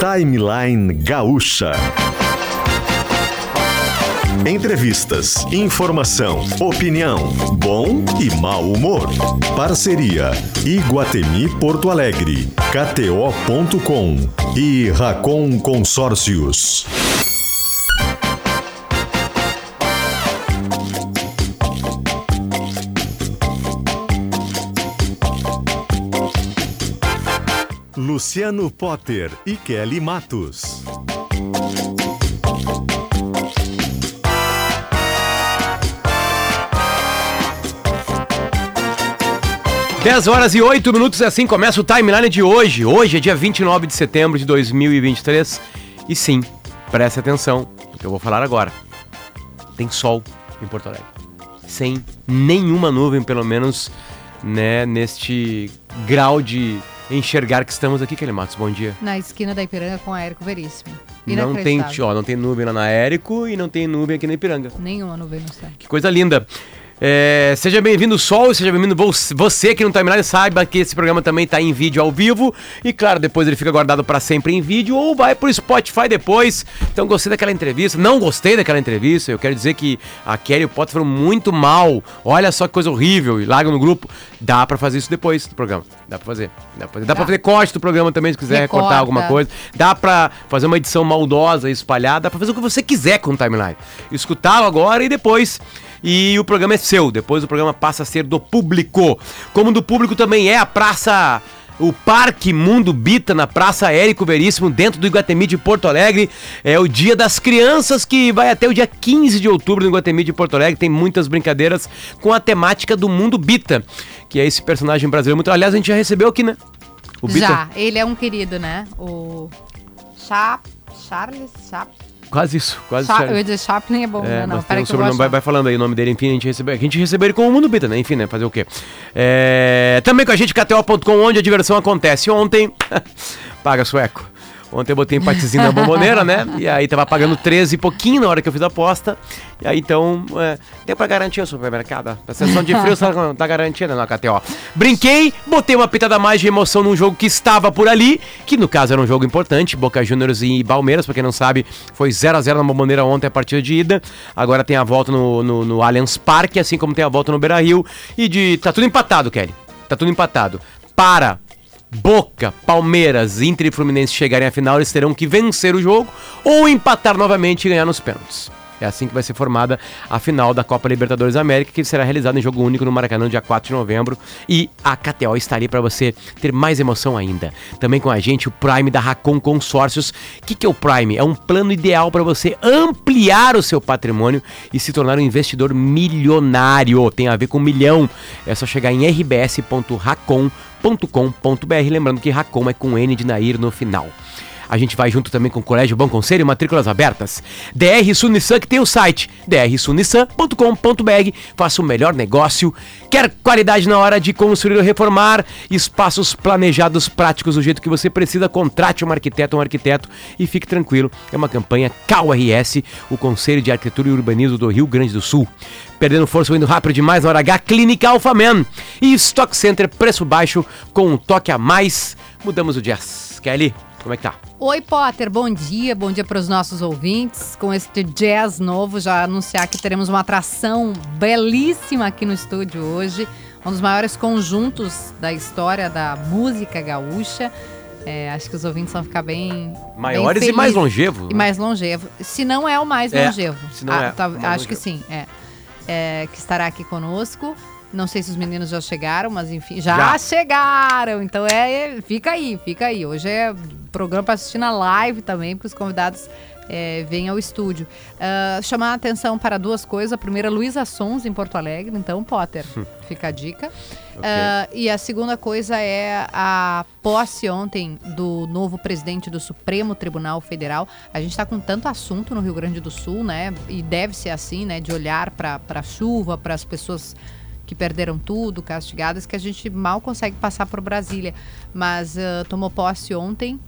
Timeline Gaúcha. Entrevistas, informação, opinião, bom e mau humor. Parceria Iguatemi Porto Alegre, KTO.com e Racon Consórcios. Luciano Potter e Kelly Matos. 10 horas e 8 minutos, assim começa o timeline de hoje. Hoje é dia 29 de setembro de 2023. E sim, preste atenção no que eu vou falar agora. Tem sol em Porto Alegre. Sem nenhuma nuvem, pelo menos, né, neste grau de enxergar que estamos aqui, Kelly Matos. Bom dia. Na esquina da Ipiranga com a Érico Veríssimo. Não tem, ó, não tem nuvem lá na Érico e não tem nuvem aqui na Ipiranga. Nenhuma nuvem no céu. Que coisa linda. É, seja bem-vindo, Sol, seja bem-vindo você que no timeline saiba que esse programa também está em vídeo ao vivo. E claro, depois ele fica guardado para sempre em vídeo ou vai pro Spotify depois. Então gostei daquela entrevista, não gostei daquela entrevista. Eu quero dizer que a Kelly e o Potter foram muito mal. Olha só que coisa horrível. E larga no grupo. Dá para fazer isso depois do programa. Dá para fazer. Dá pra fazer, Dá pra fazer corte do programa também se quiser Recorta. recortar alguma coisa. Dá para fazer uma edição maldosa e espalhada. Dá pra fazer o que você quiser com o timeline. Escutá-lo agora e depois e o programa é seu. Depois o programa passa a ser do público. Como do público também é a praça o Parque Mundo Bita na Praça Érico Veríssimo, dentro do Iguatemi de Porto Alegre. É o Dia das Crianças que vai até o dia 15 de outubro no Iguatemi de Porto Alegre. Tem muitas brincadeiras com a temática do Mundo Bita, que é esse personagem brasileiro muito. Aliás, a gente já recebeu aqui, né? O Bita. Já, ele é um querido, né? O Chap, Charles Chap, Quase isso, quase Cha isso. Eu ia dizer Chaplin é bom, é, né? Não, peraí que sobrenome, vai, vai falando aí o nome dele, enfim, a gente recebeu, a gente recebeu ele como Mundo Bita, né? Enfim, né? Fazer o quê? É, também com a gente, KTO.com, onde a diversão acontece. Ontem, paga sueco. Ontem eu botei empatezinho na bomboneira, né? E aí tava pagando 13 e pouquinho na hora que eu fiz a aposta. E aí então, é, deu pra garantir o supermercado. A sessão de frio tá garantida na KTO. Brinquei, botei uma pitada mais de emoção num jogo que estava por ali, que no caso era um jogo importante, Boca Juniors e Palmeiras, pra quem não sabe, foi 0 a 0 na bomboneira ontem a partida de ida. Agora tem a volta no, no, no Allianz Parque, assim como tem a volta no Beira Rio. E de. Tá tudo empatado, Kelly. Tá tudo empatado. Para Boca, Palmeiras, Inter e Fluminense chegarem à final, eles terão que vencer o jogo ou empatar novamente e ganhar nos pênaltis. É assim que vai ser formada a final da Copa Libertadores América, que será realizada em jogo único no Maracanã, dia 4 de novembro. E a KTO está ali para você ter mais emoção ainda. Também com a gente o Prime da Racon Consórcios. O que, que é o Prime? É um plano ideal para você ampliar o seu patrimônio e se tornar um investidor milionário. Tem a ver com um milhão. É só chegar em rbs.racon.com racon.com.br. Lembrando que Racon é com N de Nair no final. A gente vai junto também com o Colégio Bom Conselho, matrículas abertas. DR Sunissan, que tem o site drsunissan.com.br. Faça o melhor negócio. Quer qualidade na hora de construir ou reformar? Espaços planejados, práticos, do jeito que você precisa. Contrate um arquiteto, um arquiteto e fique tranquilo. É uma campanha CAURS, o Conselho de Arquitetura e Urbanismo do Rio Grande do Sul. Perdendo força, indo rápido demais na hora H, Clínica Alphaman. E Stock Center, preço baixo, com um toque a mais. Mudamos o jazz. Kelly, como é que tá? Oi, Potter, bom dia, bom dia para os nossos ouvintes. Com este jazz novo, já anunciar que teremos uma atração belíssima aqui no estúdio hoje. Um dos maiores conjuntos da história da música gaúcha. É, acho que os ouvintes vão ficar bem. Maiores bem e mais longevos. E né? mais longevo. Se não é o mais é, longevo. Se não ah, é, tá, acho longevo. que sim, é. é. Que estará aqui conosco. Não sei se os meninos já chegaram, mas enfim, já, já. chegaram. Então é, fica aí, fica aí. Hoje é programa para assistir na live também, porque os convidados é, vêm ao estúdio. Uh, chamar a atenção para duas coisas. A primeira, Luísa Sons, em Porto Alegre. Então, Potter, hum. fica a dica. Okay. Uh, e a segunda coisa é a posse ontem do novo presidente do Supremo Tribunal Federal. A gente está com tanto assunto no Rio Grande do Sul, né? E deve ser assim, né? De olhar para a chuva, para as pessoas que perderam tudo, castigadas, que a gente mal consegue passar por Brasília. Mas uh, tomou posse ontem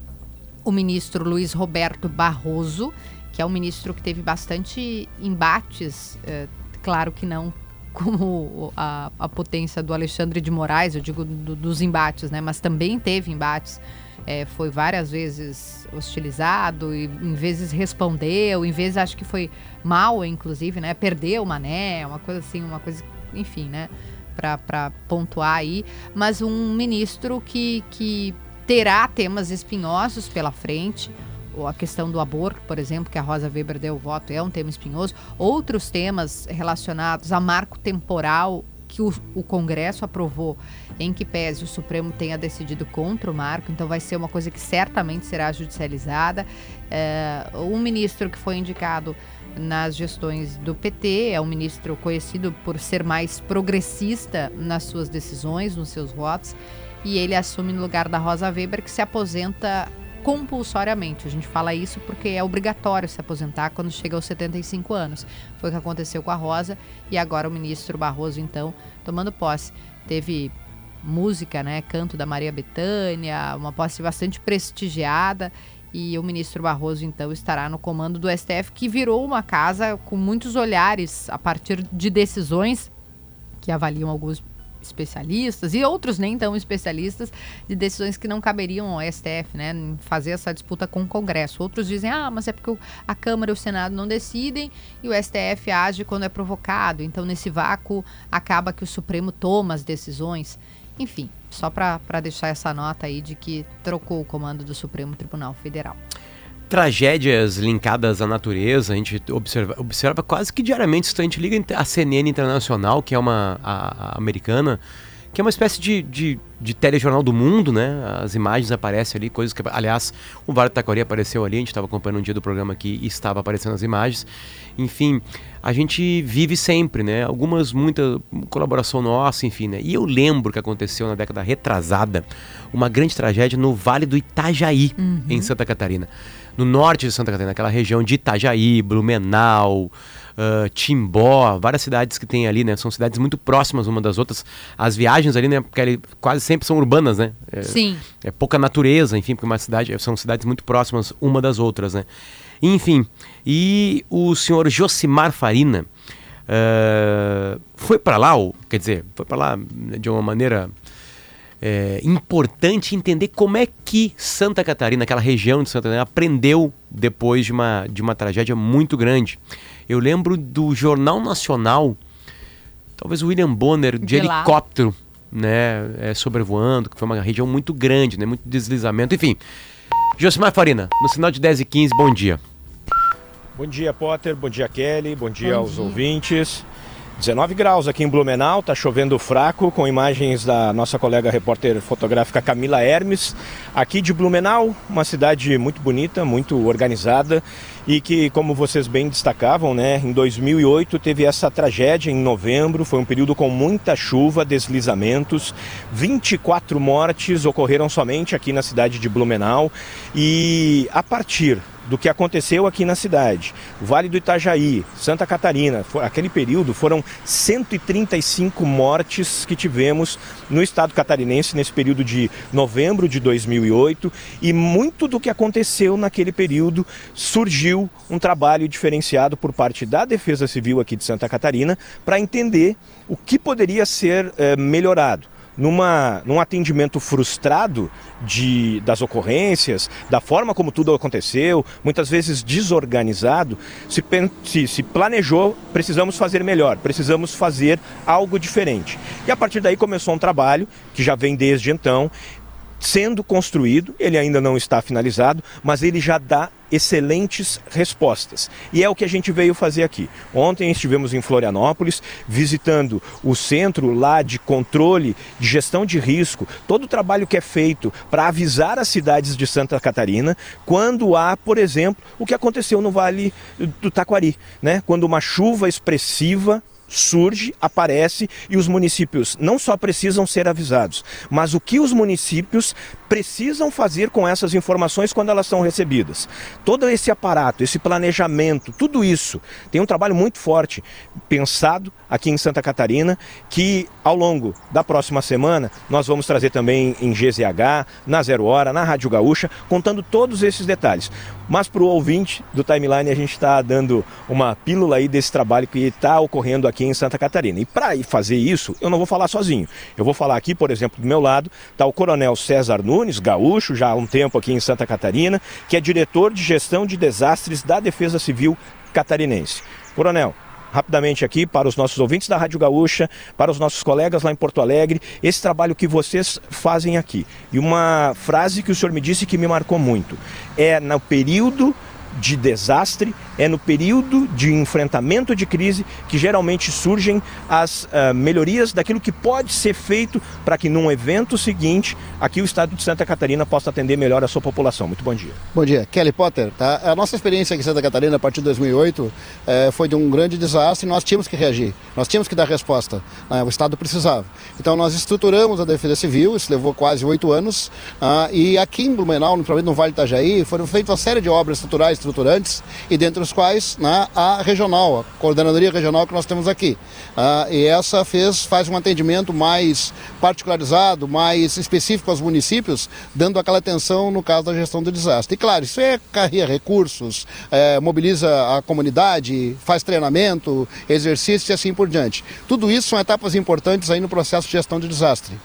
o ministro Luiz Roberto Barroso, que é um ministro que teve bastante embates, uh, claro que não como a, a, potência do Alexandre de Moraes, eu digo do, dos embates, né? Mas também teve embates é, foi várias vezes hostilizado e em vezes respondeu, em vezes acho que foi mal, inclusive, né? Perdeu o mané, uma coisa assim, uma coisa, enfim, né? Para pontuar aí, mas um ministro que, que terá temas espinhosos pela frente, a questão do aborto, por exemplo, que a Rosa Weber deu voto, é um tema espinhoso. Outros temas relacionados a marco temporal que o, o, Congresso aprovou, em que pese o Supremo tenha decidido contra o marco, então vai ser uma coisa que certamente será judicializada. É, um ministro que foi indicado nas gestões do PT é um ministro conhecido por ser mais progressista nas suas decisões, nos seus votos, e ele assume no lugar da Rosa Weber, que se aposenta compulsoriamente. A gente fala isso porque é obrigatório se aposentar quando chega aos 75 anos. Foi o que aconteceu com a Rosa e agora o ministro Barroso, então, tomando posse. Teve música, né, canto da Maria Bethânia, uma posse bastante prestigiada e o ministro Barroso então estará no comando do STF que virou uma casa com muitos olhares a partir de decisões que avaliam alguns especialistas e outros nem tão especialistas de decisões que não caberiam ao STF, né, fazer essa disputa com o Congresso. Outros dizem, ah, mas é porque a Câmara e o Senado não decidem e o STF age quando é provocado. Então, nesse vácuo, acaba que o Supremo toma as decisões. Enfim, só para deixar essa nota aí de que trocou o comando do Supremo Tribunal Federal tragédias linkadas à natureza, a gente observa, observa quase que diariamente, a gente liga a CNN Internacional, que é uma a, a americana, que é uma espécie de, de, de, telejornal do mundo, né? As imagens aparecem ali, coisas que. Aliás, o Vale Taquari apareceu ali, a gente estava acompanhando um dia do programa aqui e estava aparecendo as imagens. Enfim, a gente vive sempre, né? Algumas, muita colaboração nossa, enfim, né? E eu lembro que aconteceu na década retrasada uma grande tragédia no Vale do Itajaí, uhum. em Santa Catarina no norte de Santa Catarina, aquela região de Itajaí, Blumenau, uh, Timbó, várias cidades que tem ali, né? São cidades muito próximas uma das outras. As viagens ali, né? Porque quase sempre são urbanas, né? É, Sim. É pouca natureza, enfim, porque uma cidade, são cidades muito próximas uma das outras, né? Enfim, e o senhor Josimar Farina uh, foi para lá, ou, quer dizer, foi para lá de uma maneira é, importante entender como é que Santa Catarina, aquela região de Santa Catarina, aprendeu depois de uma, de uma tragédia muito grande. Eu lembro do Jornal Nacional, talvez o William Bonner, de, de helicóptero, né, é, sobrevoando, que foi uma região muito grande, né, muito deslizamento, enfim. Josimar Farina, no sinal de 10 e 15, bom dia. Bom dia, Potter, bom dia, Kelly, bom dia bom aos dia. ouvintes. 19 graus aqui em Blumenau, tá chovendo fraco, com imagens da nossa colega repórter fotográfica Camila Hermes, aqui de Blumenau, uma cidade muito bonita, muito organizada e que, como vocês bem destacavam, né, em 2008 teve essa tragédia em novembro, foi um período com muita chuva, deslizamentos, 24 mortes ocorreram somente aqui na cidade de Blumenau. E a partir do que aconteceu aqui na cidade. Vale do Itajaí, Santa Catarina, aquele período foram 135 mortes que tivemos no estado catarinense nesse período de novembro de 2008 e muito do que aconteceu naquele período surgiu um trabalho diferenciado por parte da Defesa Civil aqui de Santa Catarina para entender o que poderia ser eh, melhorado numa, num atendimento frustrado de, das ocorrências, da forma como tudo aconteceu, muitas vezes desorganizado, se, se, se planejou, precisamos fazer melhor, precisamos fazer algo diferente. E a partir daí começou um trabalho que já vem desde então, sendo construído, ele ainda não está finalizado, mas ele já dá excelentes respostas. E é o que a gente veio fazer aqui. Ontem estivemos em Florianópolis, visitando o centro lá de controle, de gestão de risco, todo o trabalho que é feito para avisar as cidades de Santa Catarina quando há, por exemplo, o que aconteceu no Vale do Taquari, né? Quando uma chuva expressiva surge, aparece e os municípios não só precisam ser avisados, mas o que os municípios precisam fazer com essas informações quando elas são recebidas. Todo esse aparato, esse planejamento, tudo isso tem um trabalho muito forte pensado aqui em Santa Catarina, que ao longo da próxima semana nós vamos trazer também em GZH, na Zero Hora, na Rádio Gaúcha, contando todos esses detalhes. Mas para o ouvinte do Timeline, a gente está dando uma pílula aí desse trabalho que está ocorrendo aqui em Santa Catarina. E para fazer isso, eu não vou falar sozinho. Eu vou falar aqui, por exemplo, do meu lado, está o Coronel César Nunes, Nunes, gaúcho, já há um tempo aqui em Santa Catarina, que é diretor de gestão de desastres da Defesa Civil catarinense. Coronel, rapidamente aqui para os nossos ouvintes da Rádio Gaúcha, para os nossos colegas lá em Porto Alegre, esse trabalho que vocês fazem aqui. E uma frase que o senhor me disse que me marcou muito. É no período de desastre, é no período de enfrentamento de crise que geralmente surgem as uh, melhorias daquilo que pode ser feito para que num evento seguinte aqui o estado de Santa Catarina possa atender melhor a sua população. Muito bom dia. Bom dia. Kelly Potter, tá? A nossa experiência aqui em Santa Catarina a partir de 2008 eh, foi de um grande desastre e nós tínhamos que reagir, nós tínhamos que dar resposta. Né? O estado precisava. Então nós estruturamos a Defesa Civil, isso levou quase oito anos, uh, e aqui em Blumenau, no Vale do Itajaí, foram feitas uma série de obras estruturais estruturantes e dentre os quais né, a regional, a coordenadoria regional que nós temos aqui. Uh, e essa fez, faz um atendimento mais particularizado, mais específico aos municípios, dando aquela atenção no caso da gestão do desastre. E claro, isso é carreira recursos, é, mobiliza a comunidade, faz treinamento, exercício e assim por diante. Tudo isso são etapas importantes aí no processo de gestão de desastre.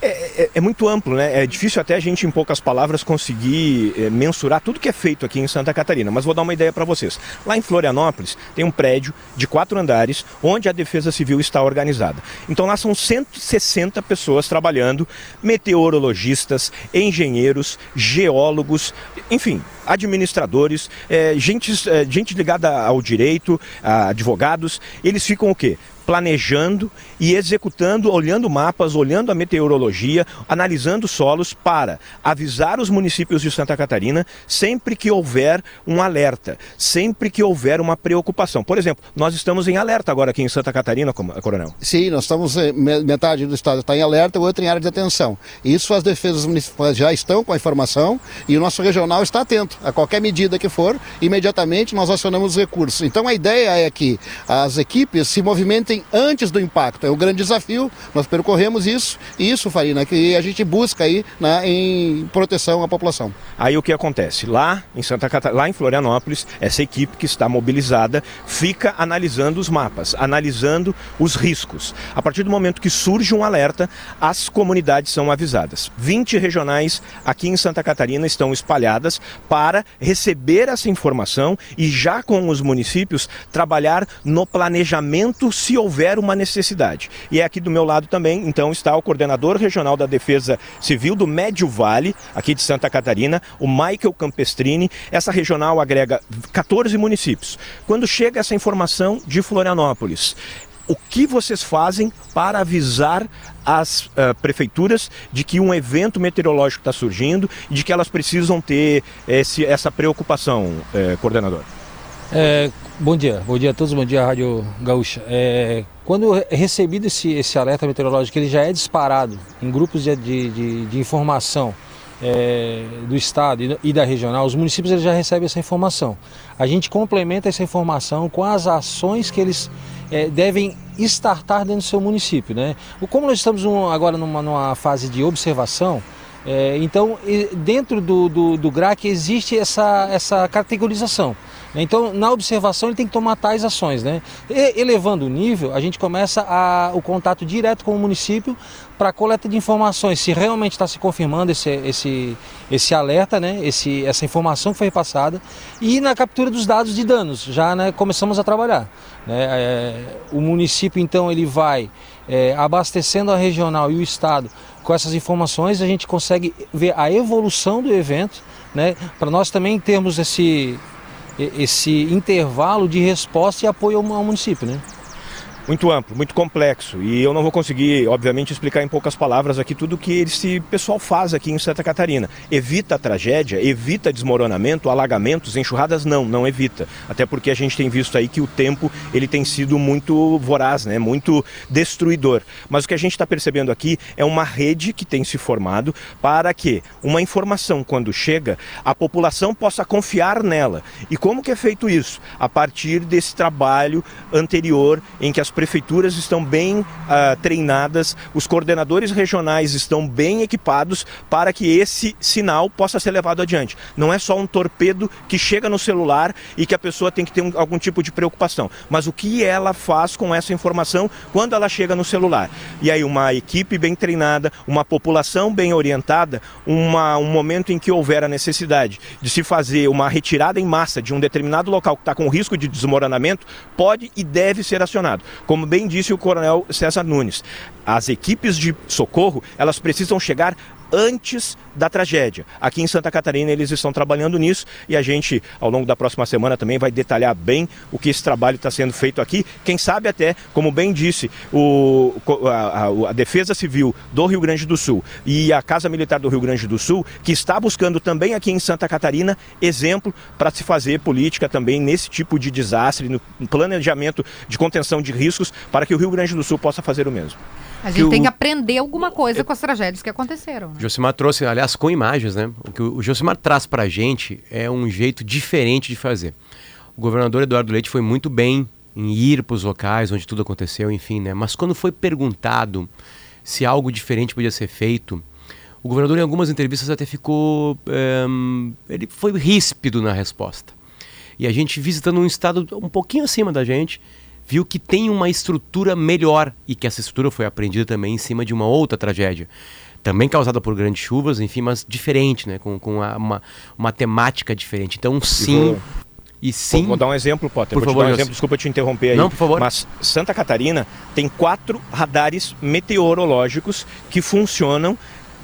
É, é, é, muito amplo, né? É difícil até a gente, em poucas palavras, conseguir é, mensurar tudo que é feito aqui em Santa Catarina. Mas vou dar uma ideia para vocês. Lá em Florianópolis tem um prédio de quatro andares onde a Defesa Civil está organizada. Então lá são 160 pessoas trabalhando, meteorologistas, engenheiros, geólogos, enfim, administradores, é, gente, é, gente ligada ao direito, advogados. Eles ficam o quê? Planejando e executando, olhando mapas, olhando a meteorologia, analisando solos para avisar os municípios de Santa Catarina sempre que houver um alerta, sempre que houver uma preocupação. Por exemplo, nós estamos em alerta agora aqui em Santa Catarina, Coronel. Sim, nós estamos, metade do estado está em alerta, outra em área de atenção. Isso as defesas municipais já estão com a informação e o nosso regional está atento a qualquer medida que for, imediatamente nós acionamos os recursos. Então a ideia é que as equipes se movimentem antes do impacto. É o grande desafio, nós percorremos isso, e isso, Farina, que a gente busca aí né, em proteção à população. Aí o que acontece? Lá em Santa Catarina, lá em Florianópolis, essa equipe que está mobilizada fica analisando os mapas, analisando os riscos. A partir do momento que surge um alerta, as comunidades são avisadas. 20 regionais aqui em Santa Catarina estão espalhadas para receber essa informação e já com os municípios trabalhar no planejamento se houver houver uma necessidade. E é aqui do meu lado também, então, está o coordenador regional da Defesa Civil do Médio Vale, aqui de Santa Catarina, o Michael Campestrini. Essa regional agrega 14 municípios. Quando chega essa informação de Florianópolis, o que vocês fazem para avisar as uh, prefeituras de que um evento meteorológico está surgindo e de que elas precisam ter esse, essa preocupação, uh, coordenador? É, bom dia, bom dia a todos, bom dia Rádio Gaúcha. É, quando recebido esse, esse alerta meteorológico, ele já é disparado em grupos de, de, de informação é, do estado e da regional, os municípios já recebem essa informação. A gente complementa essa informação com as ações que eles é, devem estartar dentro do seu município. Né? Como nós estamos um, agora numa, numa fase de observação, é, então dentro do, do, do GRAC existe essa, essa categorização. Então, na observação, ele tem que tomar tais ações. Né? E, elevando o nível, a gente começa a, o contato direto com o município para coleta de informações, se realmente está se confirmando esse, esse, esse alerta, né? esse, essa informação que foi repassada, e na captura dos dados de danos. Já né, começamos a trabalhar. Né? É, o município, então, ele vai é, abastecendo a regional e o estado com essas informações, a gente consegue ver a evolução do evento, né? para nós também termos esse esse intervalo de resposta e apoio ao município, né? Muito amplo, muito complexo. E eu não vou conseguir, obviamente, explicar em poucas palavras aqui tudo que esse pessoal faz aqui em Santa Catarina. Evita a tragédia, evita desmoronamento, alagamentos, enxurradas, não, não evita. Até porque a gente tem visto aí que o tempo ele tem sido muito voraz, né? muito destruidor. Mas o que a gente está percebendo aqui é uma rede que tem se formado para que uma informação, quando chega, a população possa confiar nela. E como que é feito isso? A partir desse trabalho anterior em que as prefeituras estão bem uh, treinadas, os coordenadores regionais estão bem equipados para que esse sinal possa ser levado adiante. Não é só um torpedo que chega no celular e que a pessoa tem que ter um, algum tipo de preocupação, mas o que ela faz com essa informação quando ela chega no celular. E aí uma equipe bem treinada, uma população bem orientada, uma, um momento em que houver a necessidade de se fazer uma retirada em massa de um determinado local que está com risco de desmoronamento, pode e deve ser acionado. Como bem disse o coronel César Nunes, as equipes de socorro, elas precisam chegar antes da tragédia. Aqui em Santa Catarina eles estão trabalhando nisso e a gente, ao longo da próxima semana, também vai detalhar bem o que esse trabalho está sendo feito aqui. Quem sabe até, como bem disse, o, a, a, Defesa Civil do Rio Grande do Sul e a Casa Militar do Rio Grande do Sul, que está buscando também aqui em Santa Catarina exemplo para se fazer política também nesse tipo de desastre, no planejamento de contenção de riscos, para que o Rio Grande do Sul possa fazer o mesmo. A gente que tem o... que aprender alguma coisa com as tragédias que aconteceram. Né? Josimar trouxe, aliás, com imagens, né? O que o Josimar traz para a gente é um jeito diferente de fazer. O governador Eduardo Leite foi muito bem em ir para os locais onde tudo aconteceu, enfim, né? Mas quando foi perguntado se algo diferente podia ser feito, o governador em algumas entrevistas até ficou, um, ele foi ríspido na resposta. E a gente visitando um estado um pouquinho acima da gente, viu que tem uma estrutura melhor e que essa estrutura foi aprendida também em cima de uma outra tragédia. Também causada por grandes chuvas, enfim, mas diferente, né? Com, com uma, uma temática diferente. Então, sim. E sim. Vou, dar um exemplo, Potter. Por vou favor, te dar um exemplo, desculpa te interromper aí. Não, por favor. Mas Santa Catarina tem quatro radares meteorológicos que funcionam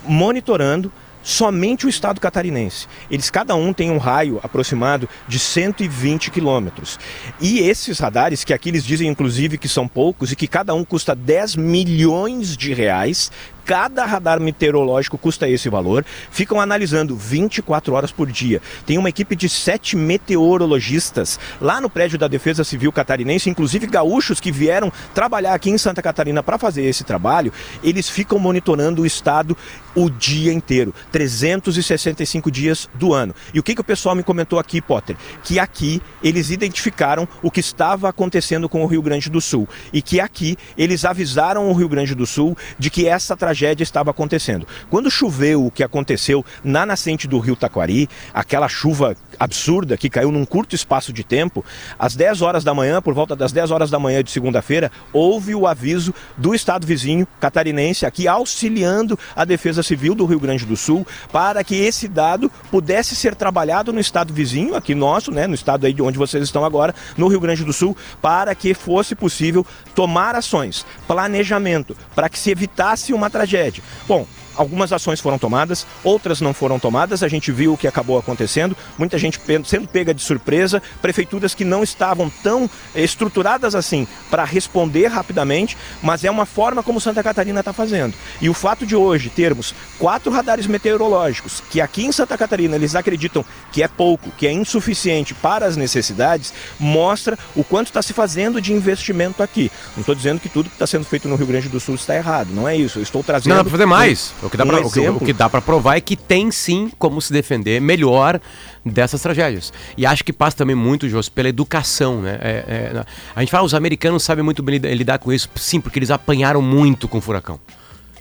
monitorando somente o estado catarinense. Eles cada um tem um raio aproximado de 120 quilômetros. E esses radares, que aqui eles dizem inclusive que são poucos e que cada um custa 10 milhões de reais, cada radar meteorológico custa esse valor, ficam analisando 24 horas por dia. Tem uma equipe de sete meteorologistas lá no prédio da Defesa Civil Catarinense, inclusive gaúchos que vieram trabalhar aqui em Santa Catarina para fazer esse trabalho, eles ficam monitorando o estado o dia inteiro, 365 dias do ano. E o que, que o pessoal me comentou aqui, Potter? Que aqui eles identificaram o que estava acontecendo com o Rio Grande do Sul e que aqui eles avisaram o Rio Grande do Sul de que essa tragédia tragédia estava acontecendo. Quando choveu o que aconteceu na nascente do rio Taquari, aquela chuva absurda que caiu num curto espaço de tempo, às 10 horas da manhã, por volta das 10 horas da manhã de segunda-feira, houve o aviso do estado vizinho catarinense aqui auxiliando a Defesa Civil do Rio Grande do Sul para que esse dado pudesse ser trabalhado no estado vizinho, aqui nosso, né, no estado aí de onde vocês estão agora, no Rio Grande do Sul, para que fosse possível tomar ações, planejamento, para que se evitasse uma tragédia tragédia. Bom, Algumas ações foram tomadas, outras não foram tomadas. A gente viu o que acabou acontecendo. Muita gente sendo pega de surpresa, prefeituras que não estavam tão estruturadas assim para responder rapidamente, mas é uma forma como Santa Catarina está fazendo. E o fato de hoje termos quatro radares meteorológicos, que aqui em Santa Catarina eles acreditam que é pouco, que é insuficiente para as necessidades, mostra o quanto está se fazendo de investimento aqui. Não estou dizendo que tudo que está sendo feito no Rio Grande do Sul está errado, não é isso. Eu estou trazendo. Não, para fazer mais. O que dá um para provar é que tem sim como se defender melhor dessas tragédias. E acho que passa também muito, Jô, pela educação, né? É, é, a gente fala, os americanos sabem muito bem lidar com isso, sim, porque eles apanharam muito com o furacão.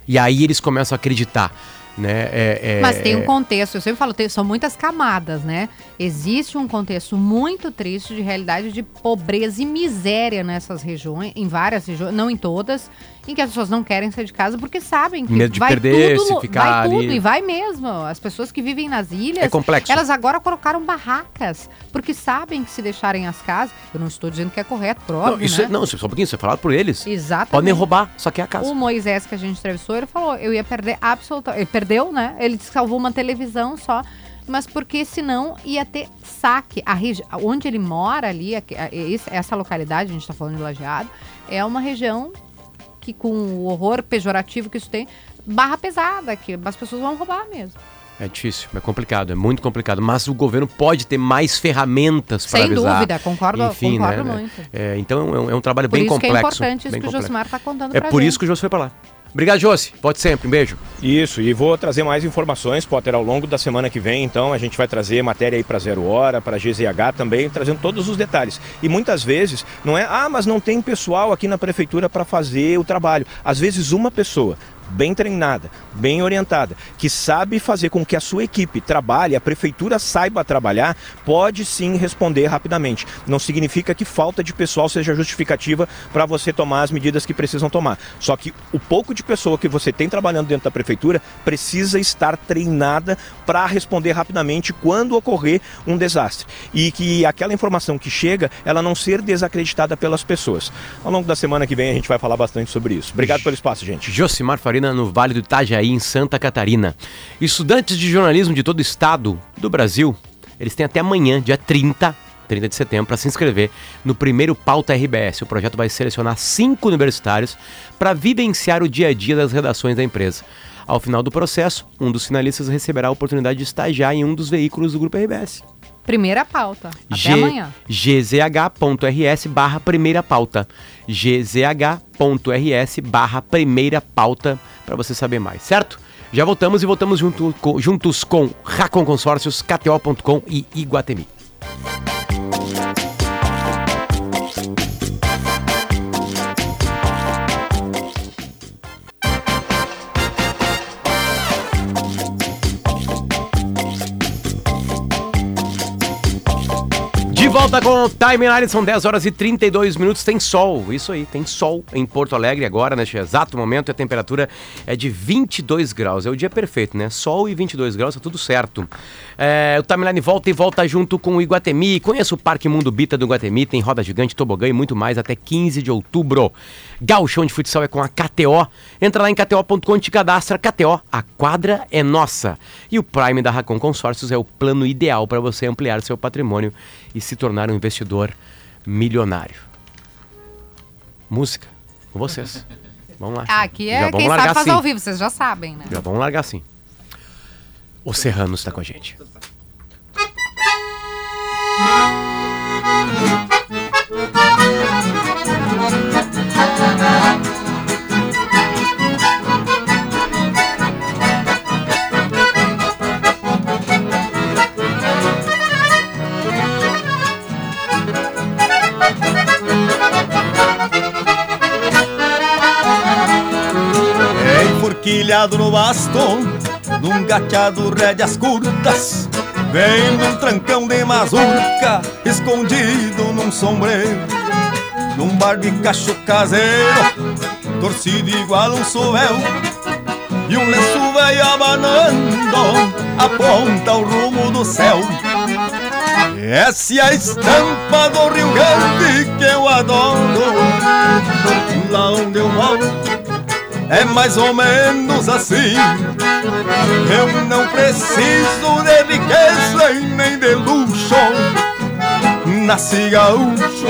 E aí eles começam a acreditar. Né? É, é, Mas tem um é. contexto, eu sempre falo, tem, são muitas camadas, né? Existe um contexto muito triste de realidade de pobreza e miséria nessas regiões, em várias regiões, não em todas, em que as pessoas não querem sair de casa porque sabem que Medo de vai perder, tudo, se ficar vai tudo ali. e vai mesmo. As pessoas que vivem nas ilhas, é complexo. elas agora colocaram barracas porque sabem que se deixarem as casas, eu não estou dizendo que é correto, próprio, não, isso né? é, não, só um pouquinho, isso é falado por eles. Exatamente. Podem roubar, só que é a casa. O Moisés que a gente entrevistou, ele falou, eu ia perder absolutamente, ele perdeu, né? Ele salvou uma televisão só mas porque senão ia ter saque. A regi onde ele mora ali, essa localidade, a gente está falando de Lajeado, é uma região com o horror pejorativo que isso tem, barra pesada, que as pessoas vão roubar mesmo. É difícil, é complicado, é muito complicado. Mas o governo pode ter mais ferramentas para avisar. Sem dúvida, concordo, Enfim, concordo né, muito. É, então é um, é um trabalho por bem complexo. Isso que é importante isso que o Josmar está contando É por isso que o Josmar foi para lá. Obrigado, Josi. Pode sempre. Um beijo. Isso, e vou trazer mais informações, Potter, ao longo da semana que vem. Então, a gente vai trazer matéria aí para Zero Hora, para GZH também, trazendo todos os detalhes. E muitas vezes, não é, ah, mas não tem pessoal aqui na prefeitura para fazer o trabalho. Às vezes, uma pessoa bem treinada, bem orientada, que sabe fazer com que a sua equipe trabalhe, a prefeitura saiba trabalhar, pode sim responder rapidamente. Não significa que falta de pessoal seja justificativa para você tomar as medidas que precisam tomar. Só que o pouco de pessoa que você tem trabalhando dentro da prefeitura precisa estar treinada para responder rapidamente quando ocorrer um desastre. E que aquela informação que chega, ela não ser desacreditada pelas pessoas. Ao longo da semana que vem a gente vai falar bastante sobre isso. Obrigado pelo espaço, gente. Josimar Farina no Vale do Itajaí, em Santa Catarina. Estudantes de jornalismo de todo o estado do Brasil, eles têm até amanhã, dia 30, 30 de setembro, para se inscrever no primeiro Pauta RBS. O projeto vai selecionar cinco universitários para vivenciar o dia a dia das redações da empresa. Ao final do processo, um dos finalistas receberá a oportunidade de estagiar em um dos veículos do Grupo RBS. Primeira pauta. Até G amanhã. gzh.rs barra primeira pauta. gzh.rs barra primeira pauta para você saber mais, certo? Já voltamos e voltamos junto, juntos com Racon Consórcios, KTO.com e Iguatemi. Volta com o Timeline, são 10 horas e 32 minutos. Tem sol, isso aí, tem sol em Porto Alegre agora, neste exato momento. A temperatura é de 22 graus. É o dia perfeito, né? Sol e 22 graus, tá tudo certo. É, o Timeline volta e volta junto com o Iguatemi. Conheça o Parque Mundo Bita do Iguatemi, tem roda gigante, tobogã e muito mais até 15 de outubro. Gauchão de futsal é com a KTO. Entra lá em kto.com e te cadastra. KTO, a quadra é nossa. E o Prime da Racon Consórcios é o plano ideal para você ampliar seu patrimônio e se tornar um investidor milionário. Música, com vocês. Vamos lá. Aqui é quem sabe fazer assim. ao vivo, vocês já sabem, né? Já vamos largar assim. O Serrano está com a gente. Enforquilhado no bastão, num gateado rédeas curtas, vem num trancão de mazurca, escondido num sombreiro, num barbicacho caseiro, torcido igual um sovel, e um lenço velho abanando, aponta o rumo do céu. Essa é a estampa do Rio Grande que eu adoro, lá onde eu moro é mais ou menos assim. Eu não preciso de riqueza e nem de luxo. Nasci gaúcho,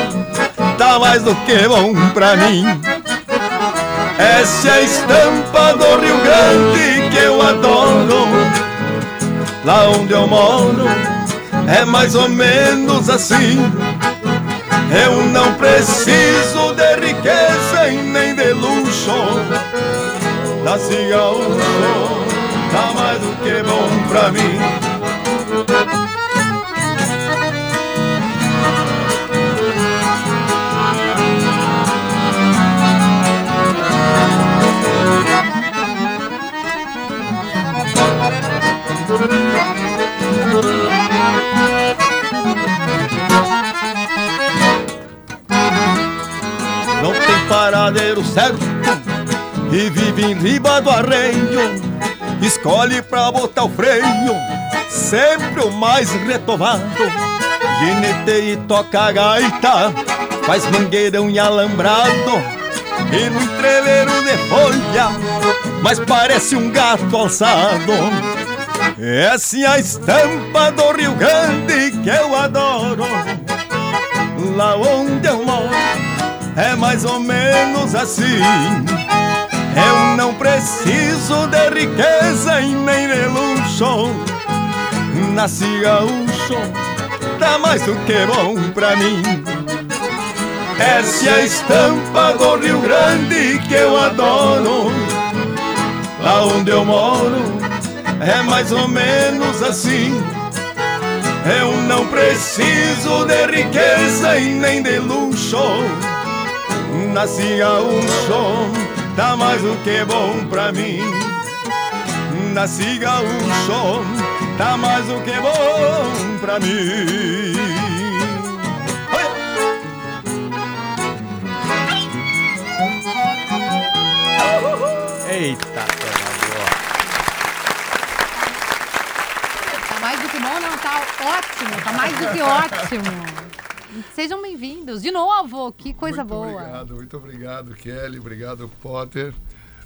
tá mais do que bom pra mim. Essa é a estampa do Rio Grande que eu adoro. Lá onde eu moro é mais ou menos assim. Eu não preciso de riqueza e nem de luxo Nasci gaúcho, tá mais do que bom pra mim. Paradeiro certo e vive em riba do arreio. Escolhe pra botar o freio, sempre o mais retovado. Gineteia e toca a gaita, faz mangueirão e alambrado. E no entreveiro de folha, mas parece um gato alçado. Essa é a estampa do Rio Grande que eu adoro. Lá onde eu moro é mais ou menos assim. Eu não preciso de riqueza e nem de luxo. Nasci gaúcho, tá mais do que bom pra mim. Essa é a estampa do Rio Grande que eu adoro. aonde eu moro é mais ou menos assim. Eu não preciso de riqueza e nem de luxo. Nasci gaúcho, tá mais do que bom pra mim. Nasci gaúcho, tá mais do que bom pra mim. Eita, Tá mais do que bom, não, tá ótimo, tá mais do que ótimo. Sejam bem-vindos. De novo, que coisa muito boa. Obrigado, muito obrigado, Kelly. Obrigado, Potter.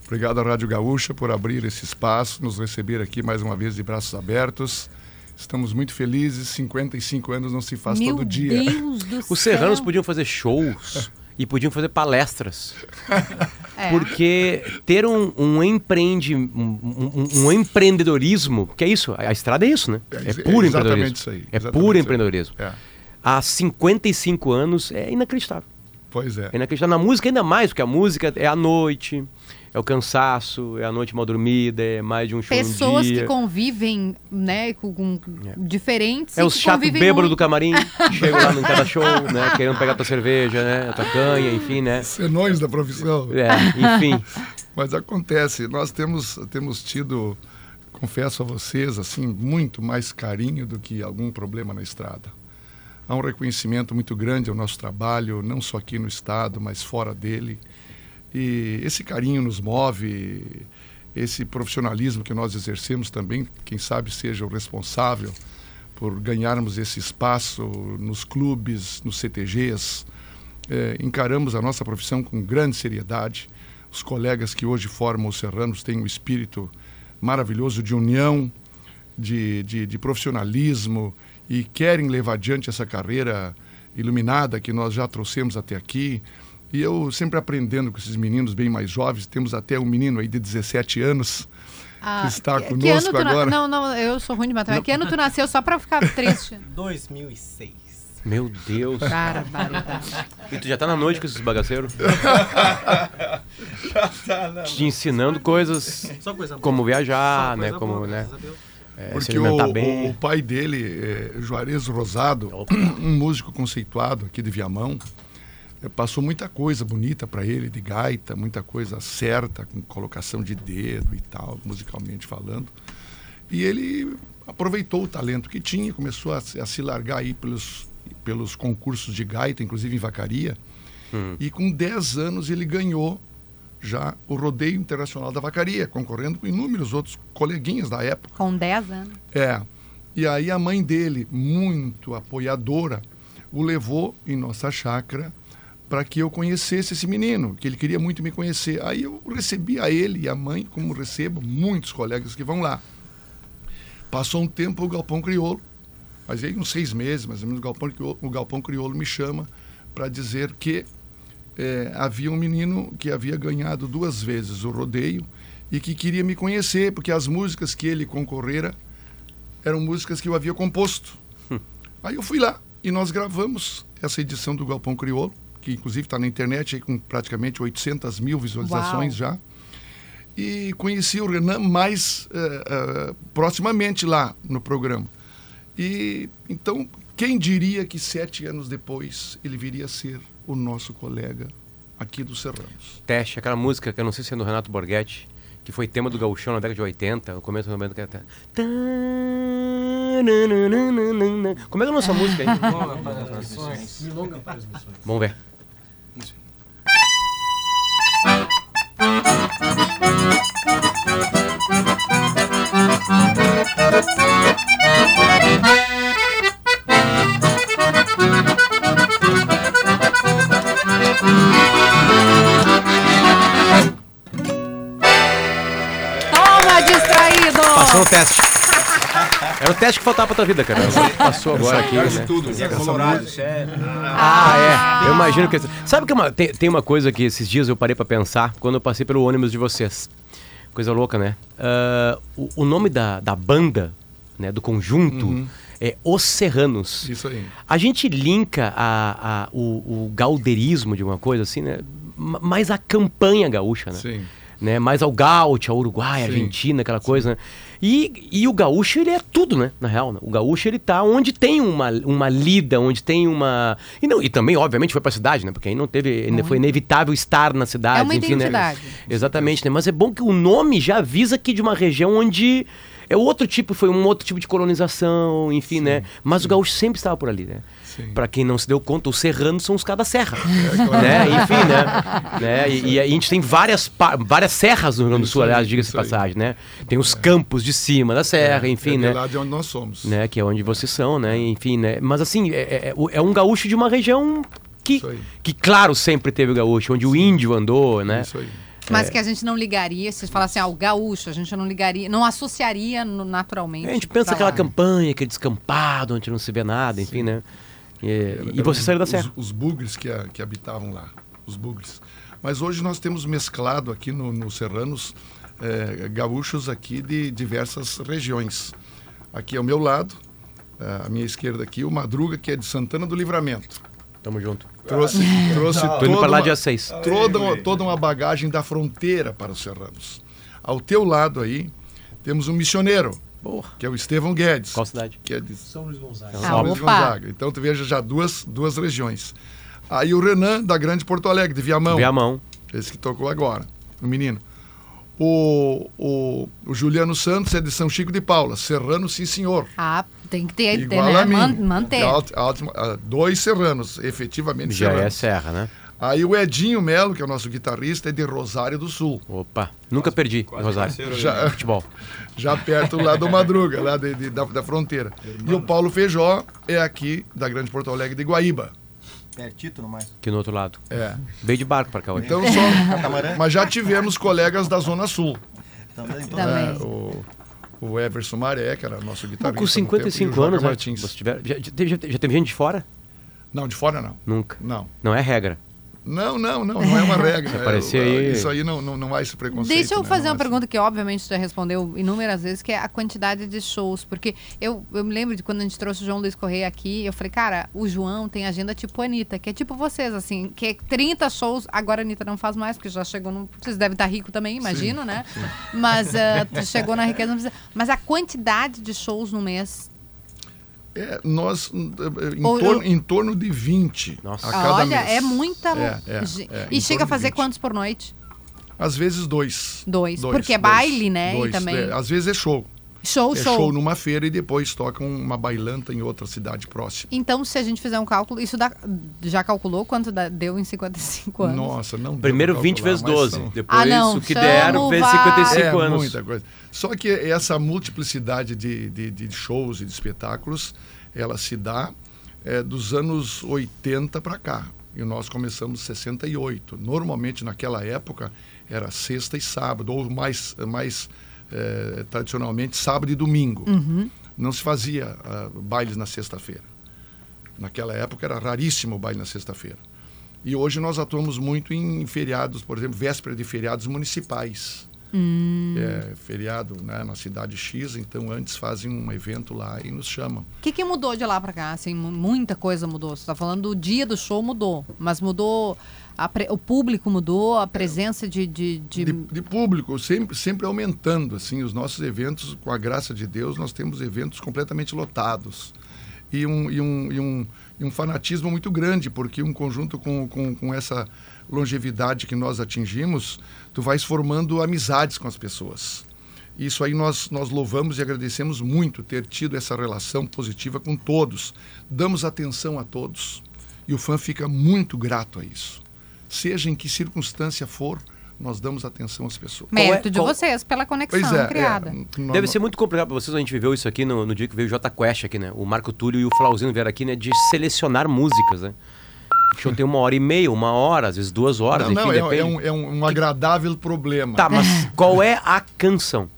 Obrigado à Rádio Gaúcha por abrir esse espaço, nos receber aqui mais uma vez de braços abertos. Estamos muito felizes. 55 anos não se faz Meu todo dia. Deus do Os céu. serranos podiam fazer shows e podiam fazer palestras. É. Porque ter um, um, empreende, um, um- um empreendedorismo, que é isso, a estrada é isso, né? É É, puro é exatamente empreendedorismo. isso aí, É puro isso aí. empreendedorismo. É, Há 55 anos é inacreditável. pois é. É inacreditável. Na música ainda mais, porque a música é a noite, é o cansaço, é a noite mal dormida, é mais de um show Pessoas no dia. que convivem, né, com, com diferentes É que chato bêbado muito. do camarim, chegam lá no cada show, né? Querendo pegar tua cerveja, né? A tua canha, enfim, né? Senões da profissão. É, enfim. Mas acontece, nós temos, temos tido, confesso a vocês, assim, muito mais carinho do que algum problema na estrada. Há um reconhecimento muito grande ao nosso trabalho, não só aqui no estado, mas fora dele. E esse carinho nos move, esse profissionalismo que nós exercemos também, quem sabe seja o responsável por ganharmos esse espaço nos clubes, nos CTGs. Eh, encaramos a nossa profissão com grande seriedade. Os colegas que hoje formam os Serranos têm um espírito maravilhoso de união, de, de, de profissionalismo e querem levar adiante essa carreira iluminada que nós já trouxemos até aqui. E eu sempre aprendendo com esses meninos bem mais jovens, temos até um menino aí de 17 anos Ah, que está que- conosco que ano tu na- agora. Não, não, eu sou ruim de matemática. Que ano tu nasceu só pra ficar triste? 2006. Meu Deus. Barbaridade. E tu já tá na noite com esses bagaceiros? Te ensinando coisas Só coisa boa. como Só viajar, coisa né? Como, boa, né? É, Porque o, bem. o pai dele, é, Juarez Rosado, um músico conceituado aqui de Viamão, é, passou muita coisa bonita para ele, de gaita, muita coisa certa, com colocação de dedo e tal, musicalmente falando. E ele aproveitou o talento que tinha, começou a, se- a se largar aí pelos, pelos concursos de gaita, inclusive em Vacaria. E com 10 anos ele ganhou já o Rodeio Internacional da Vacaria, concorrendo com inúmeros outros coleguinhas da época. Com 10 anos. É. E aí a mãe dele, muito apoiadora, o levou em nossa chácara para que eu conhecesse esse menino, que ele queria muito me conhecer. Aí eu recebi a ele e a mãe, como recebo muitos colegas que vão lá. Passou um tempo o Galpão Crioulo, mas aí uns seis meses, mais ou menos, o Galpão Crioulo, o Galpão Crioulo me chama para dizer que eh, havia um menino que havia ganhado duas vezes o rodeio e que queria me conhecer, porque as músicas que ele concorrera eram músicas que eu havia composto. Aí eu fui lá e nós gravamos essa edição do Galpão Crioulo, que inclusive está na internet aí com praticamente 800 mil visualizações Uau. já. E conheci o Renan mais eh, eh, proximamente lá no programa. E então, quem diria que sete anos depois ele viria a ser o nosso colega aqui do Serranos? Teste, aquela música que eu não sei se é do Renato Borghetti, que foi tema do Gauchão na década de 80, no começo do 90. que era- Como é que é a nossa música aí? Milonga para as missões. Milonga para as missões. Vamos ver. Toma, teste que faltava pra tua vida, cara. Passou agora aqui, né? Tudo, é colorado, sério. Ah, é. Eu imagino que. Sabe que uma- tem, tem uma coisa que esses dias eu parei pra pensar quando eu passei pelo ônibus de vocês. Coisa louca, né? Ah, o, o nome da, da banda, né, do conjunto, é Os Serranos. Isso aí. A gente linka a, a- o, o gauderismo de uma coisa assim, né? Ma- Mais a campanha gaúcha, né? Sim. né? Mais ao gaúcho, ao Uruguai, Sim. Argentina, aquela coisa, né? E, e o gaúcho, ele é tudo, né? Na real, né? O gaúcho, ele tá onde tem uma, uma lida, onde tem uma... E, não, e também, obviamente, foi pra cidade, né? Porque aí não teve... Foi inevitável estar na cidade, É uma enfim, né? identidade. Exatamente, né? Mas é bom que o nome já avisa aqui de uma região onde é outro tipo, foi um outro tipo de colonização, enfim, né? Mas o gaúcho sempre estava por ali, né? Sim. Pra quem não se deu conta, os serranos são os caras da serra, né? Enfim, né? né? E, e a gente tem várias, várias serras no Rio Grande do Sul, aliás, diga-se passagem, né? Tem os campos de cima da serra, enfim, é né? de lá de onde nós somos. né? Que é onde vocês são, né? Enfim, né? Mas assim, é, é- é um gaúcho de uma região que, que claro, sempre teve o gaúcho, onde o índio andou, né? Isso aí. Mas que a gente não ligaria, se fala assim, ah, o gaúcho, a gente não ligaria, não associaria naturalmente. A gente pensa aquela lá. campanha, aquele descampado, onde não se vê nada, enfim, né? E, e você saiu da os- serra. Os, bugres que, a- que habitavam lá, os bugres. Mas hoje nós temos mesclado aqui no, no Serranos eh, gaúchos aqui de diversas regiões. Aqui ao meu lado, eh, à minha esquerda aqui, o Madruga, que é de Santana do Livramento. Tamo junto. Trouxe, trouxe indo toda pra lá uma- dia 6. toda, uma, toda uma bagagem da fronteira para os serranos. Ao teu lado aí, temos um missioneiro, Porra. que é o Estevão Guedes, Qual cidade? que é de São Luís Gonzaga. Ah, São Luís opa. Gonzaga. Então tu veja já duas, duas regiões. Aí o Renan, da Grande Porto Alegre, de Viamão, Viamão. esse que tocou agora, o menino. O, o, o Juliano Santos é de São Chico de Paula, Serrano, sim senhor. Ah, tem que ter, Igual né? a mim. Man- manter. Alt- alt- ah, dois serranos, efetivamente Já é serranos. serra, né? Aí o Edinho Melo, que é o nosso guitarrista, é de Rosário do Sul. Opa, nunca perdi em Rosário. Já, Futebol. já perto lá do Madruga, lá de- de- da, da fronteira. E o Paulo Feijó é aqui da Grande Porto Alegre de Guaíba. Pertito no mais. Aqui no outro lado. É. Veio de barco pra cá hoje. Então só. Mas já tivemos colegas da Zona Sul. Também. Também. né? O, o Everson Maré, que era nosso guitarrista. com no tempo, e o 55 Joca anos, né? Martins. Você tiver, já, já, teve- já teve gente de fora? Não, de fora não. Nunca. Não. Não é regra. Não, não, não, não é uma regra. É, Parecia o- aí- Isso aí não, não, não há esse preconceito. Deixa eu né? fazer Não uma pergunta que, obviamente, você já respondeu inúmeras vezes, que é a quantidade de shows. Porque eu, eu me lembro de quando a gente trouxe o João Luiz Correia aqui, eu falei, cara, o João tem agenda tipo a Anitta, que é tipo vocês, assim, que é 30 shows. Agora a Anitta não faz mais, porque já chegou no. Vocês devem estar rico também, imagino, né? Mas ah, tu chegou na riqueza, não precisa. Mas a quantidade de shows no mês. É, nós, hum, em, Ou- torno, em torno de 20 Nossa. a cada Olha, mês. é muita. É, é, é, e chega a fazer 20. quantos por noite? Às vezes dois. Dois. Porque é baile, né? E Dois. também- É, às vezes é show. Show, é show. show numa feira e depois tocam uma bailanta em outra cidade próxima. Então, se a gente fizer um cálculo, isso dá, já calculou quanto dá- deu em 55 anos? Nossa, não deu Primeiro pra 20 calcular, vezes mas 12. são- Depois Ah, não, o que chama der o vezes VAR. 55 é anos. muita coisa. Só que essa multiplicidade de, de, de shows e de espetáculos, ela se dá é, dos anos 80 para cá. E nós começamos em 68. Normalmente, naquela época, era sexta e sábado, ou mais, mais é, tradicionalmente, sábado e domingo. Não se fazia ah, bailes na sexta-feira. Naquela época era raríssimo o baile na sexta-feira. E hoje nós atuamos muito em feriados, por exemplo, véspera de feriados municipais. É, feriado né, na cidade X, então antes fazem um evento lá e nos chamam. O que, que mudou de lá pra cá? Assim, mu- muita coisa mudou. Você tá falando do dia do show mudou, mas mudou pre- o público mudou, a presença de, de, de- De, de público, sempre, sempre aumentando. assim Os nossos eventos, com a graça de Deus, nós temos eventos completamente lotados. E um, e um, e um, e um fanatismo muito grande, porque um conjunto com, com, com essa longevidade que nós atingimos, tu vais formando amizades com as pessoas. Isso aí nós, nós louvamos e agradecemos muito ter tido essa relação positiva com todos. Damos atenção a todos. E o fã fica muito grato a isso. Seja em que circunstância for, nós damos atenção às pessoas. mérito é- de qual- vocês pela conexão Pois é, criada. é, Deve ser muito complicado pra vocês, a gente viveu isso aqui no, no dia que veio o J Quest aqui, né? O Marco Túlio e o Flauzino vieram aqui, né? De selecionar músicas, né? O show tem uma hora e meia, uma hora, às vezes duas horas, Não, enfim, não, é, depende. é um, é um- um agradável problema. Tá, mas qual é a canção?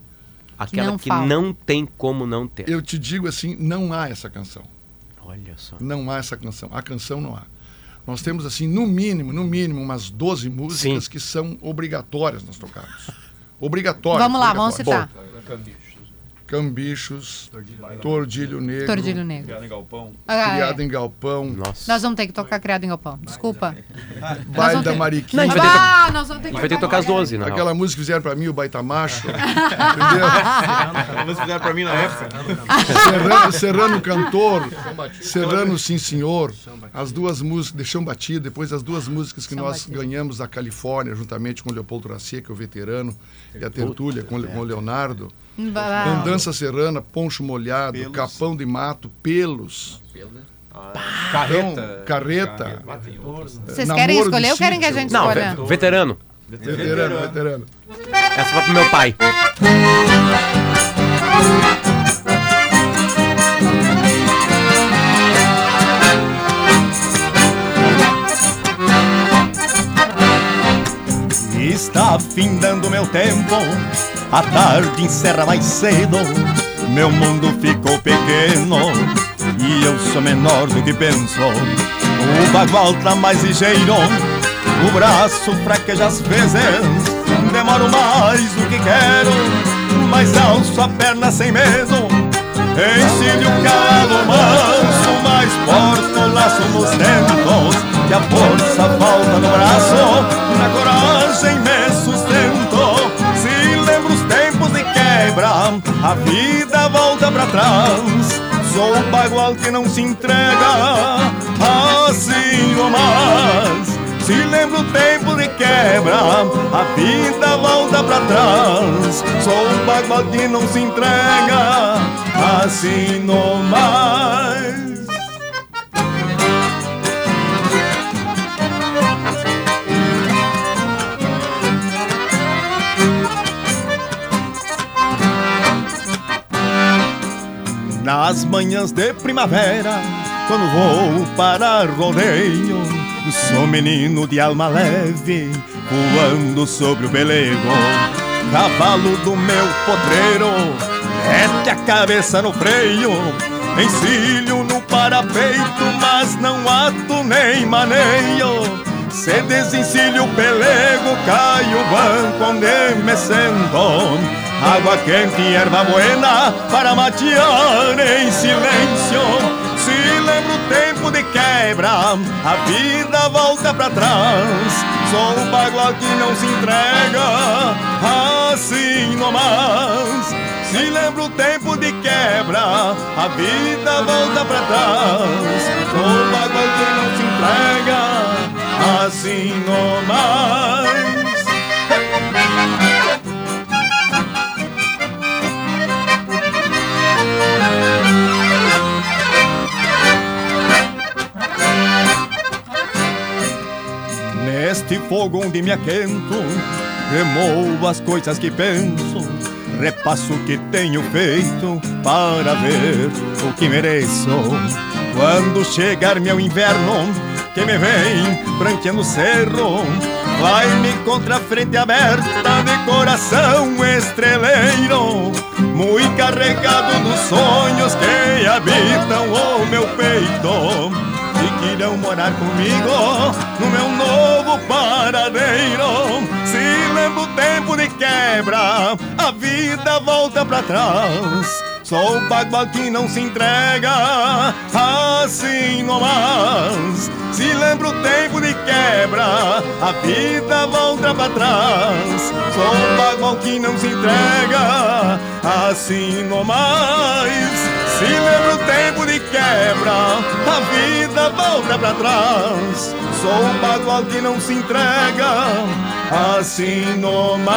Aquela não que não tem como não ter. Eu te digo assim, não há essa canção. Olha só. Não há essa canção. A canção não há. Nós temos assim, no mínimo, no mínimo, umas 12 músicas Sim. que são obrigatórias nós tocarmos. Obrigatórias. Vamos lá, vamos citar. Cambichos, Tordilho Negro. Tordilho Negro. Criado em galpão. Ah, Criado é. em Galpão. Nossa. Nós vamos ter que tocar Criado em Galpão. Desculpa. Baile da Mariquinha. Não, a gente vai ter- Ah, nós vamos ter que ter que tocar as 12, na Aquela música que fizeram pra mim, o Baita Macho. entendeu? Eles fizeram pra mim na época. Serrano, Serrano Cantor, Serrano Sim Senhor. As duas músicas, Deixão Batido, depois as duas músicas que nós Batido. ganhamos da Califórnia, juntamente com o Leopoldo Racia, que é o veterano, e a Tertúlia com, Le- com o Leonardo. Andança Serrana, Poncho Molhado, Pelos. Capão de Mato, Pelos. Carreta. Então, carreta. Vocês Namoro querem de escolher ou querem que a gente Não, escolha? ve- veterano. Veterano, veterano. Essa vai pro meu pai. Está findando meu tempo, a tarde encerra mais cedo. Meu mundo ficou pequeno e eu sou menor do que penso. O bagual tá mais ligeiro, o braço fraqueja às vezes. Demoro mais do que quero, mas alço a perna sem medo. Encilho o calo manso, mas porto laço nos dentos Que a força falta no braço, na coragem me sustento Se lembro os tempos de quebra, a vida volta pra trás Sou o bagual que não se entrega, assim ou mais se lembro o tempo de quebra, a vida volta pra trás. Sou um bagual que não se entrega, assim no mais. Nas manhãs de primavera, quando vou para rodeio, sou menino de alma leve, voando sobre o pelego. Cavalo do meu potreiro, mete a cabeça no freio, encilho no parapeito, mas não ato nem maneio. Se desencilho o pelego, cai o banco onde me sento. Água quente e erva buena para matear em silêncio. Se lembro o tempo de quebra, a vida volta pra trás. Sou o bagual que não se entrega, assim nomás. Se lembro o tempo de quebra, a vida volta pra trás. Sou o bagual que não se entrega, assim nomás. Neste fogo onde me aquento, remoo as coisas que penso, repasso o que tenho feito para ver o que mereço. Quando chegar meu inverno, que me vem branqueando o cerro, vai-me contra a frente aberta de coração estreleiro, muito carregado dos sonhos que habitam o meu peito e que morar comigo no meu novo paradeiro. Se lembro o tempo de quebra, a vida volta pra trás. Sou o bagual que não se entrega, assim nomás. Se lembro o tempo de quebra, a vida volta pra trás. Sou o bagual que não se entrega, assim nomás. Se lembra o tempo de quebra, a vida volta pra trás. Sou um bagual que não se entrega, assim nomás.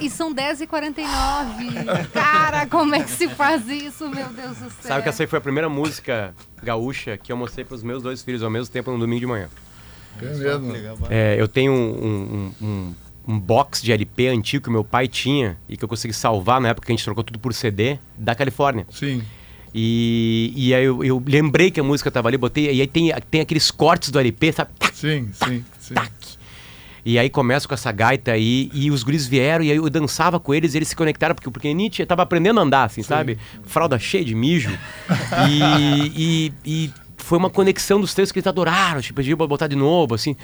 E são 10h49. Cara, como é que se faz isso, meu Deus do céu? Sabe que essa aí foi a primeira música gaúcha que eu mostrei pros meus dois filhos ao mesmo tempo no domingo de manhã. É mesmo. É, eu tenho um, um, um, um box de LP antigo que meu pai tinha e que eu consegui salvar na época que a gente trocou tudo por CD da Califórnia. Sim. E, e aí eu, eu lembrei que a música tava ali, botei, e aí tem, tem aqueles cortes do LP, sabe? Sim, sim, sim. tac. E aí começa com essa gaita aí, e os guris vieram, e aí eu dançava com eles, e eles se conectaram, porque o pequenite tava aprendendo a andar, assim, Sim. sabe? Fralda cheia de mijo. e, e, e, foi uma conexão dos três que eles adoraram, tipo, pediu pra botar de novo, assim.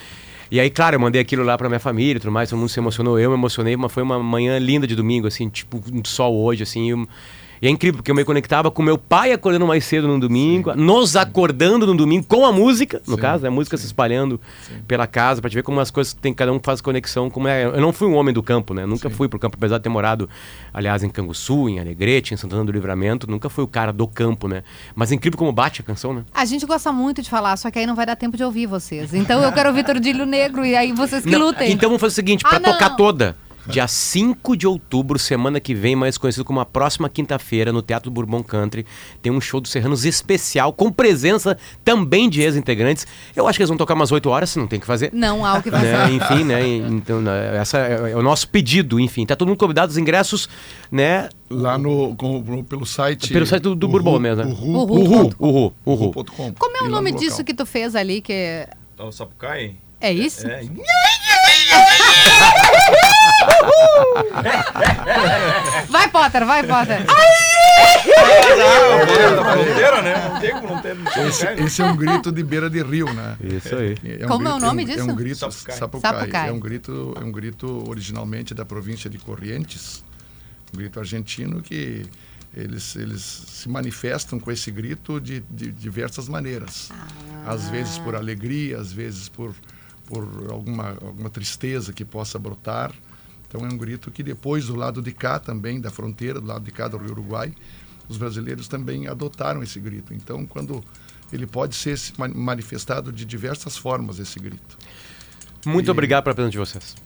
E aí, claro, eu mandei aquilo lá pra minha família e tudo mais, todo mundo se emocionou, eu me emocionei, mas foi uma manhã linda de domingo, assim, tipo, um sol hoje, assim, eu, e é incrível, porque eu me conectava com meu pai acordando mais cedo no domingo, Sim. nos acordando no domingo com a música, no Sim. caso, né? A música Sim. se espalhando pela casa, pra te ver como as coisas tem, cada um faz conexão. Como é. Eu não fui um homem do campo, né? Nunca fui pro campo, apesar de ter morado, aliás, em Canguçu, em Alegrete, em Santana do Livramento, nunca fui o cara do campo, né? Mas é incrível como bate a canção, né? A gente gosta muito de falar, só que aí não vai dar tempo de ouvir vocês. Então eu quero ouvir Tordilho Negro e aí vocês que não, lutem. Então vamos fazer o seguinte, pra ah, tocar toda. Dia 5 de outubro, semana que vem, mais conhecido como a próxima quinta-feira, no Teatro Bourbon Country, tem um show dos Serranos especial, com presença também de ex-integrantes. Eu acho que eles vão tocar umas 8 horas, se não tem que fazer. Não há o que fazer. Né? Enfim, né? Então, né, essa é, é o nosso pedido, enfim. Tá todo mundo convidado, os ingressos, né? Lá no, com, pelo site. Pelo site do, do Bourbon mesmo, né? Uhu. Uhu. Uhu. Como é o nome disso que tu fez ali? Que... É o Sapucai? É isso? É. Vai, Potter, vai, Potter. fronteira, né? Não tem como não ter. Esse, esse, é um grito de beira de rio, né? Isso aí. É um Como grito, é o nome é um, disso? É um grito Sapucai. Sapucai. Sapucai. É um grito, é um grito originalmente da província de Corrientes, um grito argentino que eles, eles se manifestam com esse grito de, de diversas maneiras. Ah. Às vezes por alegria, às vezes por, por alguma, alguma tristeza que possa brotar. Então é um grito que depois do lado de cá também, da fronteira, do lado de cá do Rio Uruguai, os brasileiros também adotaram esse grito. Então quando ele pode ser manifestado de diversas formas esse grito. Muito e... obrigado pela presença de vocês.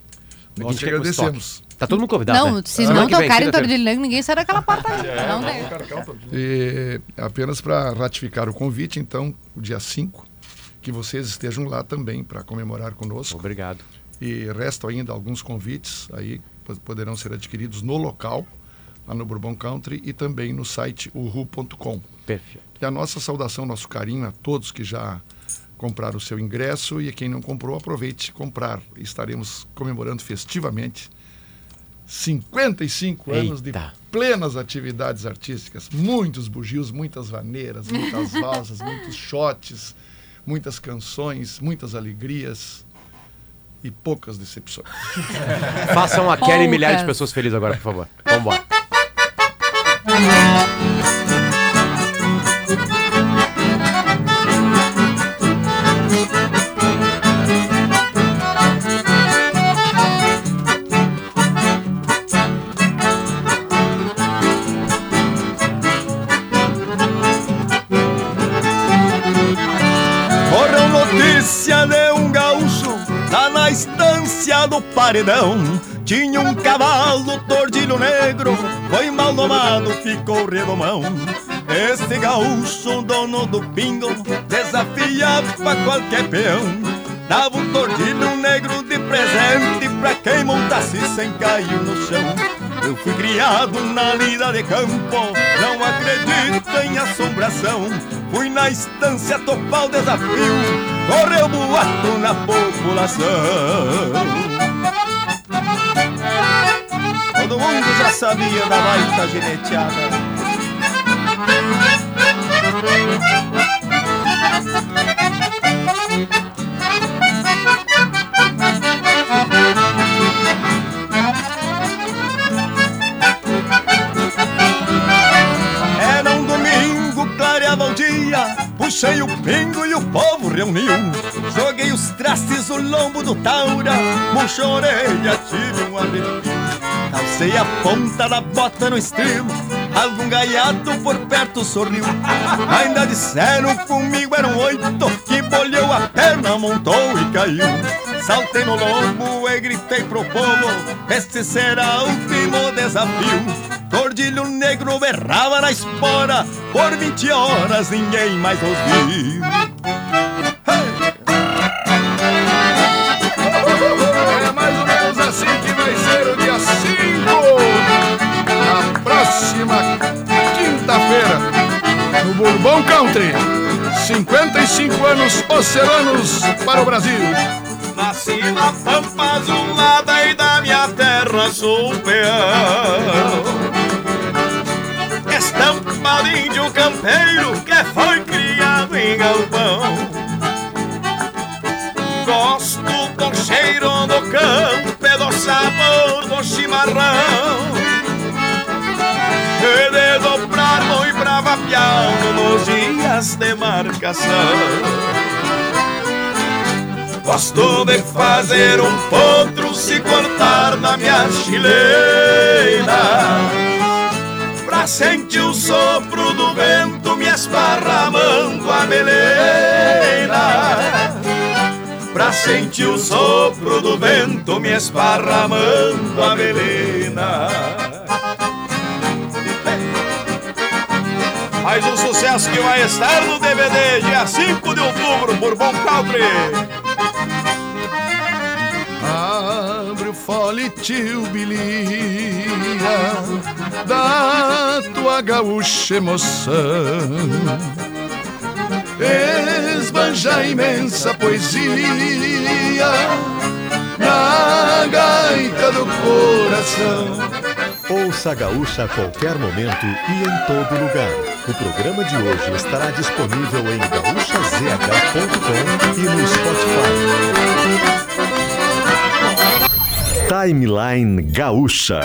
Nós te agradecemos. Tá todo mundo convidado. Não, né? se ah, não tocarem Tordilhão, ninguém sai daquela porta ali. É, não tem. E apenas para ratificar o convite, então, o dia 5, que vocês estejam lá também para comemorar conosco. Obrigado. E restam ainda alguns convites aí, poderão ser adquiridos no local, lá no Bourbon Country e também no site uhu.com. Perfeito. E a nossa saudação, nosso carinho a todos que já compraram o seu ingresso e quem não comprou, aproveite comprar. Estaremos comemorando festivamente 55 Eita. anos de plenas atividades artísticas, muitos bugios, muitas vaneiras, muitas valsas, muitos shots, muitas canções, muitas alegrias e poucas decepções. Façam a Kelly e milhares de pessoas felizes agora, por favor. Vamos embora. Paredão. Tinha um cavalo tordilho negro Foi mal domado, ficou redomão. Esse gaúcho, dono do pingo Desafiava qualquer peão. Dava um tordilho negro de presente Pra quem montasse sem cair no chão. Eu fui criado na lida de campo Não acredito em assombração. Fui na estância topar o desafio Correu boato na população Todo mundo já sabia da baita gineteada. Era um domingo, clareava o dia Puxei o pingo e o povo reuniu. Joguei os trastes no lombo do taura Murchou orelha, tive um arrepio Calcei a ponta da bota no estribo Algum gaiato por perto sorriu. Ainda disseram comigo eram oito Que bolhou a perna, montou e caiu. Saltei no lombo e gritei pro povo Este será o último desafio. Tordilho negro berrava na espora Por 20 horas ninguém mais os Bourbon Country. 55 anos oceanos para o Brasil. Nasci na pampa azulada e da minha terra sou peão. Estampa de índio campeiro que foi criado em galpão. Gosto do cheiro do campo e do sabor do chimarrão E de dobrar muito brava piano nos dias de marcação. Gosto de fazer um potro se cortar na minha chilena Pra sentir o sopro do vento me esparramando a melena Pra sentir o sopro do vento me esparramando a melena Mais um sucesso que vai estar no DVD dia 5 de outubro por Bom Country Abre o fole, tio Bilia, da tua gaúcha emoção. Esbanja a imensa poesia na gaita do coração. Ouça a Gaúcha a qualquer momento e em todo lugar. O programa de hoje estará disponível em gaúchazh.com e no Spotify. Timeline Gaúcha.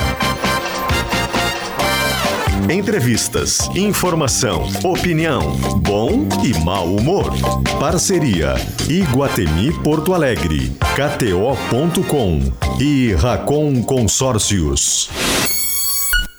Entrevistas, informação, opinião, bom e mau humor. Parceria Iguatemi Porto Alegre, KTO.com e Racon Consórcios.